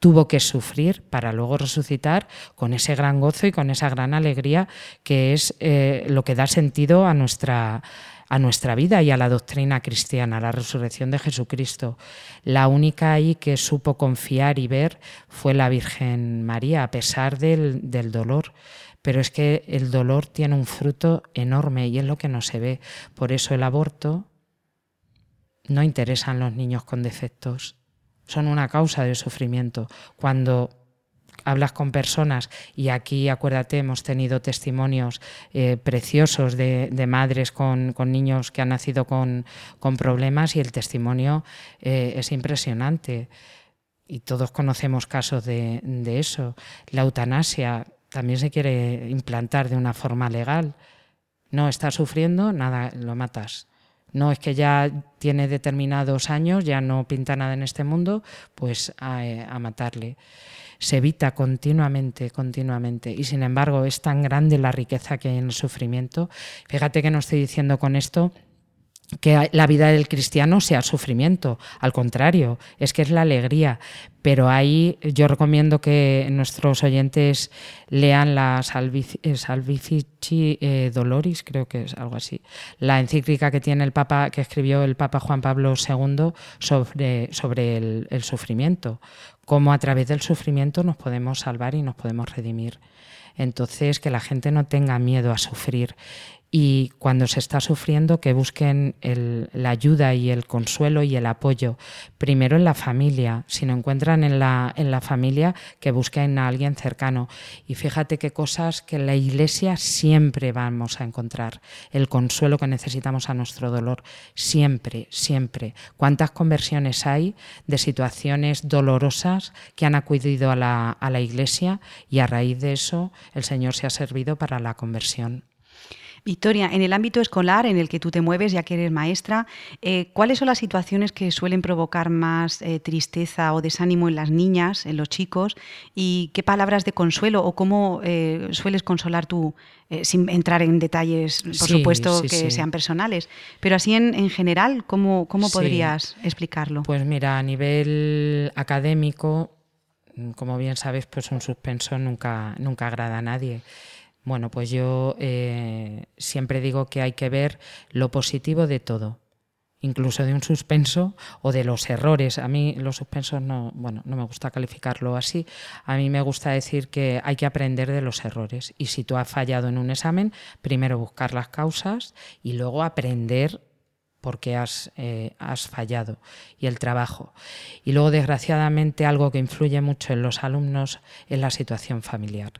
tuvo que sufrir para luego resucitar con ese gran gozo y con esa gran alegría que es eh, lo que da sentido a nuestra a nuestra vida y a la doctrina cristiana, la resurrección de Jesucristo. La única ahí que supo confiar y ver fue la Virgen María, a pesar del, dolor pero es que el dolor tiene un fruto enorme y es lo que no se ve. Por eso el aborto no interesa a los niños con defectos, son una causa de sufrimiento. Cuando hablas con personas y aquí acuérdate hemos tenido testimonios eh, preciosos de, madres con, niños que han nacido con, problemas y el testimonio eh, es impresionante y todos conocemos casos de, eso. La eutanasia también se quiere implantar de una forma legal. No está sufriendo, nada, lo matas. No es que ya tiene determinados años, ya no pinta nada en este mundo, pues a matarle se evita continuamente, continuamente. Y sin embargo es tan grande la riqueza que hay en el sufrimiento. Fíjate que no estoy diciendo con esto que la vida del cristiano sea sufrimiento, al contrario, es que es la alegría. Pero ahí yo recomiendo que nuestros oyentes lean la eh, Salvifici eh, Doloris, creo que es algo así, la encíclica que tiene el Papa, que escribió el Papa Juan Pablo II sobre, sobre el, sufrimiento, cómo a través del sufrimiento nos podemos salvar y nos podemos redimir. Entonces, que la gente no tenga miedo a sufrir y cuando se está sufriendo que busquen la ayuda y el consuelo y el apoyo, primero en la familia, si no encuentran en la, en la familia, que busquen a alguien cercano. Y fíjate qué cosas que en la iglesia siempre vamos a encontrar, el consuelo que necesitamos a nuestro dolor, siempre, siempre. ¿Cuántas conversiones hay de situaciones dolorosas que han acudido a la, a la iglesia y a raíz de eso el Señor se ha servido para la conversión? Victoria, en el ámbito escolar en el que tú te mueves, ya que eres maestra, eh, ¿cuáles son las situaciones que suelen provocar más eh, tristeza o desánimo en las niñas, en los chicos? ¿Y qué palabras de consuelo o cómo eh, sueles consolar tú, sin entrar en detalles, por supuesto, que sean personales? Pero así en, general, ¿cómo, cómo podrías explicarlo? Pues mira, a nivel académico, como bien sabes, pues un suspenso nunca, nunca agrada a nadie. Bueno, pues yo eh, siempre digo que hay que ver lo positivo de todo, incluso de un suspenso o de los errores. A mí los suspensos no, bueno, no me gusta calificarlo así. A mí me gusta decir que hay que aprender de los errores. Y si tú has fallado en un examen, primero buscar las causas y luego aprender por qué has, eh, has fallado y el trabajo. Y luego, desgraciadamente, algo que influye mucho en los alumnos es la situación familiar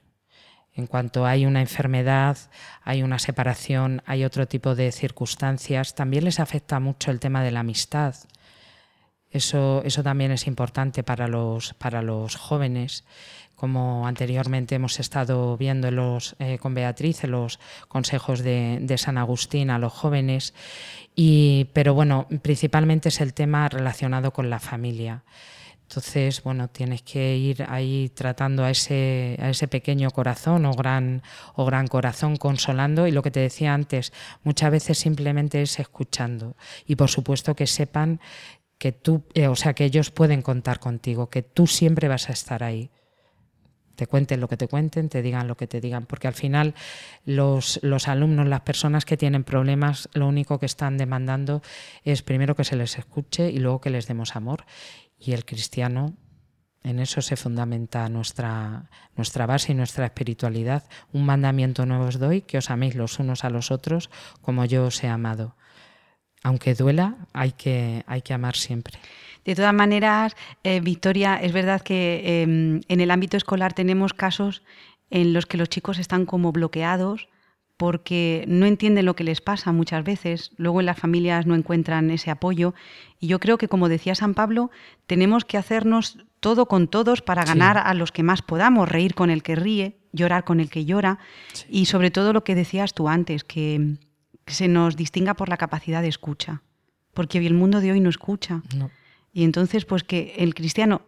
en cuanto hay una enfermedad, hay una separación, hay otro tipo de circunstancias, también les afecta mucho el tema de la amistad. Eso, eso también es importante para los, para los jóvenes, como anteriormente hemos estado viendo los, eh, con Beatriz los consejos de, de, San Agustín a los jóvenes. Y, pero bueno, principalmente es el tema relacionado con la familia. Entonces, bueno, tienes que ir ahí tratando a ese, a ese pequeño corazón o gran, o gran corazón, consolando. Y lo que te decía antes, muchas veces simplemente es escuchando. Y por supuesto que sepan que tú, eh, o sea, que ellos pueden contar contigo, que tú siempre vas a estar ahí. Te cuenten lo que te cuenten, te digan lo que te digan, porque al final los, los alumnos, las personas que tienen problemas, lo único que están demandando es primero que se les escuche y luego que les demos amor y el cristiano, en eso se fundamenta nuestra, nuestra base y nuestra espiritualidad. Un mandamiento nuevo os doy, que os améis los unos a los otros como yo os he amado. Aunque duela, hay que, hay que amar siempre. De todas maneras, eh, Victoria, es verdad que em, en el ámbito escolar tenemos casos en los que los chicos están como bloqueados porque no entienden lo que les pasa muchas veces, luego en las familias no encuentran ese apoyo. Y yo creo que como decía San Pablo, tenemos que hacernos todo con todos para ganar a los que más podamos, reír con el que ríe, llorar con el que llora. Y sobre todo lo que decías tú antes, que, se nos distinga por la capacidad de escucha, porque el mundo de hoy no escucha. Y entonces, pues que el cristiano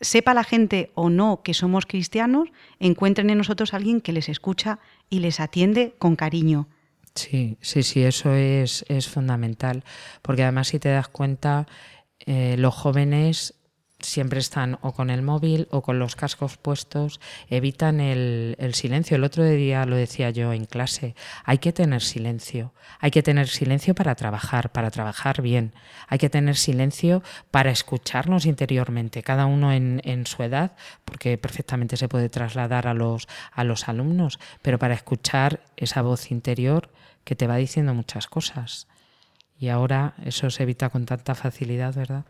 sepa la gente o no que somos cristianos, encuentren en nosotros a alguien que les escucha y les atiende con cariño. Sí, sí, sí, eso es, es fundamental, porque además si te das cuenta, eh, los jóvenes siempre están o con el móvil o con los cascos puestos, evitan el, silencio. El otro día lo decía yo en clase, hay que tener silencio, hay que tener silencio para trabajar, para trabajar bien, hay que tener silencio para escucharnos interiormente, cada uno en, en su edad, porque perfectamente se puede trasladar a los, a los alumnos, pero para escuchar esa voz interior que te va diciendo muchas cosas. Y ahora eso se evita con tanta facilidad, ¿verdad?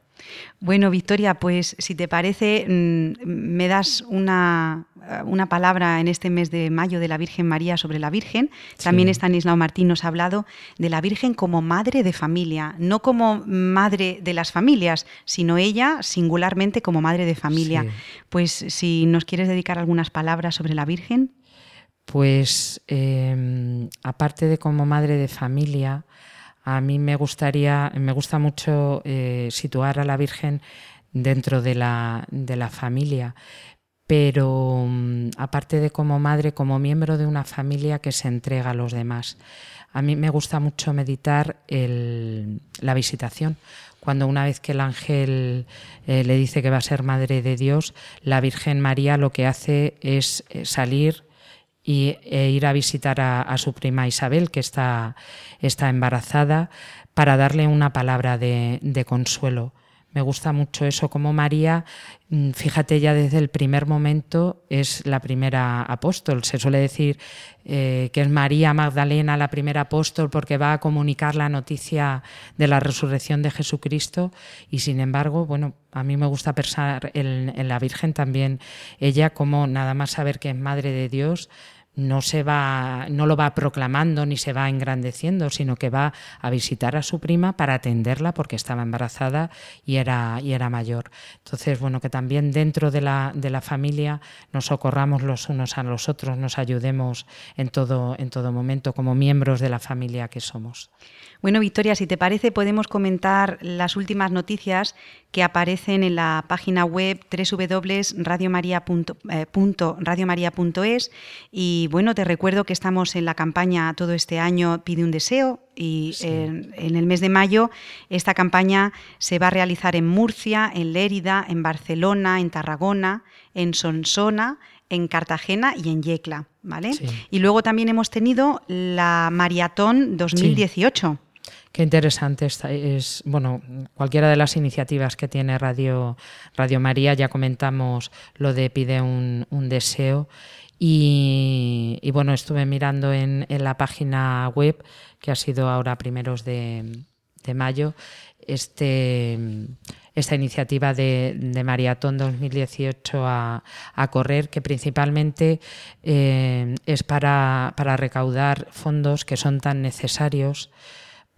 Bueno, Victoria, pues si te parece, mm, me das una, una, palabra en este mes de mayo de la Virgen María sobre la Virgen. También Estanislao Martín nos ha hablado de la Virgen como madre de familia, no como madre de las familias, sino ella singularmente como madre de familia. Pues si nos quieres dedicar algunas palabras sobre la Virgen. Pues em, aparte de como madre de familia, a mí me gustaría, me gusta mucho eh, situar a la Virgen dentro de la, de la familia, pero mm, aparte de como madre, como miembro de una familia que se entrega a los demás. A mí me gusta mucho meditar la visitación. Cuando una vez que el ángel eh, le dice que va a ser madre de Dios, la Virgen María lo que hace es eh, salir y, e ir a visitar a, su prima Isabel, que está, está embarazada, para darle una palabra de, consuelo. me gusta mucho eso, como María, mm, fíjate ya desde el primer momento, es la primera apóstol. Se suele decir eh, que es María Magdalena la primera apóstol porque va a comunicar la noticia de la resurrección de Jesucristo y sin embargo, bueno, a mí me gusta pensar en, en la Virgen también, ella como nada más saber que es Madre de Dios, no se va, no lo va proclamando ni se va engrandeciendo, sino que va a visitar a su prima para atenderla porque estaba embarazada y era, y era mayor. Entonces, bueno, que también dentro de la, de la familia nos socorramos los unos a los otros, nos ayudemos en todo, en todo momento como miembros de la familia que somos. Bueno, Victoria, si te parece, podemos comentar las últimas noticias que aparecen en la página web www.radiomaria.es. Y bueno, te recuerdo que estamos en la campaña todo este año Pide un deseo y Sí. en, en el mes de mayo esta campaña se va a realizar en Murcia, en Lérida, en Barcelona, en Tarragona, en Sonsona, en Cartagena y en Yecla, ¿vale? Sí. Y luego también hemos tenido la Maratón 2018. Qué interesante es, bueno, cualquiera de las iniciativas que tiene Radio, Radio María, ya comentamos lo de pide un, deseo. Y, bueno, estuve mirando en, la página web, que ha sido ahora primeros de, de mayo, este, esta iniciativa de, de Maratón 2018 a, a, correr, que principalmente eh, es para, para recaudar fondos que son tan necesarios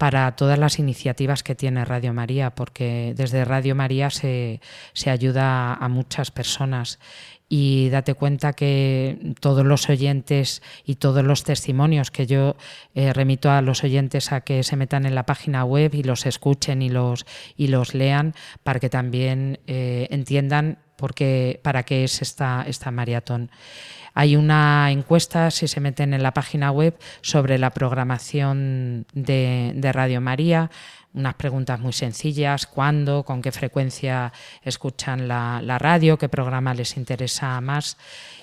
para todas las iniciativas que tiene Radio María, porque desde Radio María se, se, ayuda a muchas personas. Y date cuenta que todos los oyentes y todos los testimonios que yo eh, remito a los oyentes a que se metan en la página web y los escuchen y los, y los lean para que también eh, entiendan por para qué es esta, esta maratón. Hay una encuesta, si se meten en la página web, sobre la programación de, Radio María. Unas preguntas muy sencillas, cuándo, con qué frecuencia escuchan la radio, qué programa les interesa más.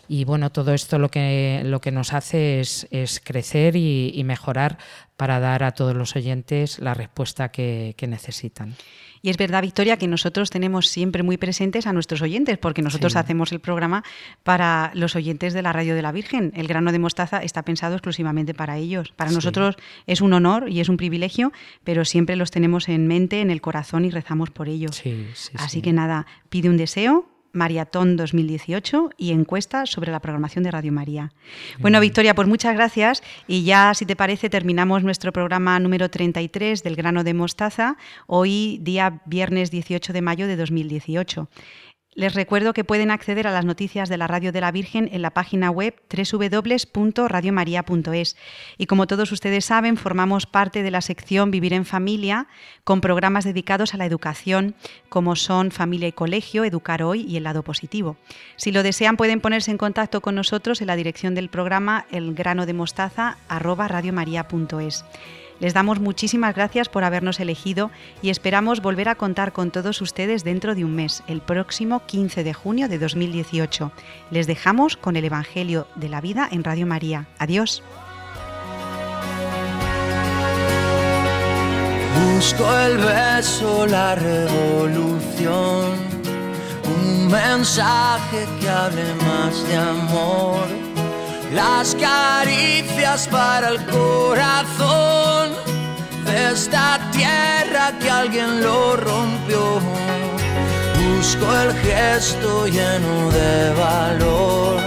Y bueno, todo esto lo que, lo que nos hace es, es crecer y, y, mejorar para dar a todos los oyentes la respuesta que, que necesitan. Y es verdad, Victoria, que nosotros tenemos siempre muy presentes a nuestros oyentes, porque nosotros sí. hacemos el programa para los oyentes de la Radio de la Virgen. El grano de mostaza está pensado exclusivamente para ellos. Para sí. nosotros es un honor y es un privilegio, pero siempre los tenemos en mente, en el corazón y rezamos por ellos. Sí, Así que nada, pide un deseo, Maratón 2018 y encuesta sobre la programación de Radio María. Bueno, Victoria, pues muchas gracias y ya, si te parece, terminamos nuestro programa número 33 del grano de mostaza, hoy día viernes 18 de mayo de 2018. Les recuerdo que pueden acceder a las noticias de la Radio de la Virgen en la página web www.radiomaria.es. Y como todos ustedes saben, formamos parte de la sección Vivir en Familia, con programas dedicados a la educación, como son Familia y Colegio, Educar Hoy y El Lado Positivo. Si lo desean, pueden ponerse en contacto con nosotros en la dirección del programa elgranodemostaza.radiomaria.es. Les damos muchísimas gracias por habernos elegido y esperamos volver a contar con todos ustedes dentro de un mes, el próximo 15 de junio de 2018. Les dejamos con el Evangelio de la Vida en Radio María. Adiós. Busco el beso, la revolución, un mensaje que hable más de amor las caricias para el corazón de esta tierra que alguien lo rompió. Busco el gesto lleno de valor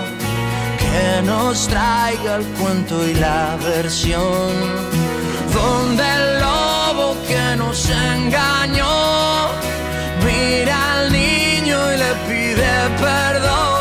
que nos traiga el cuento y la versión donde el lobo que nos engañó mira al niño y le pide perdón.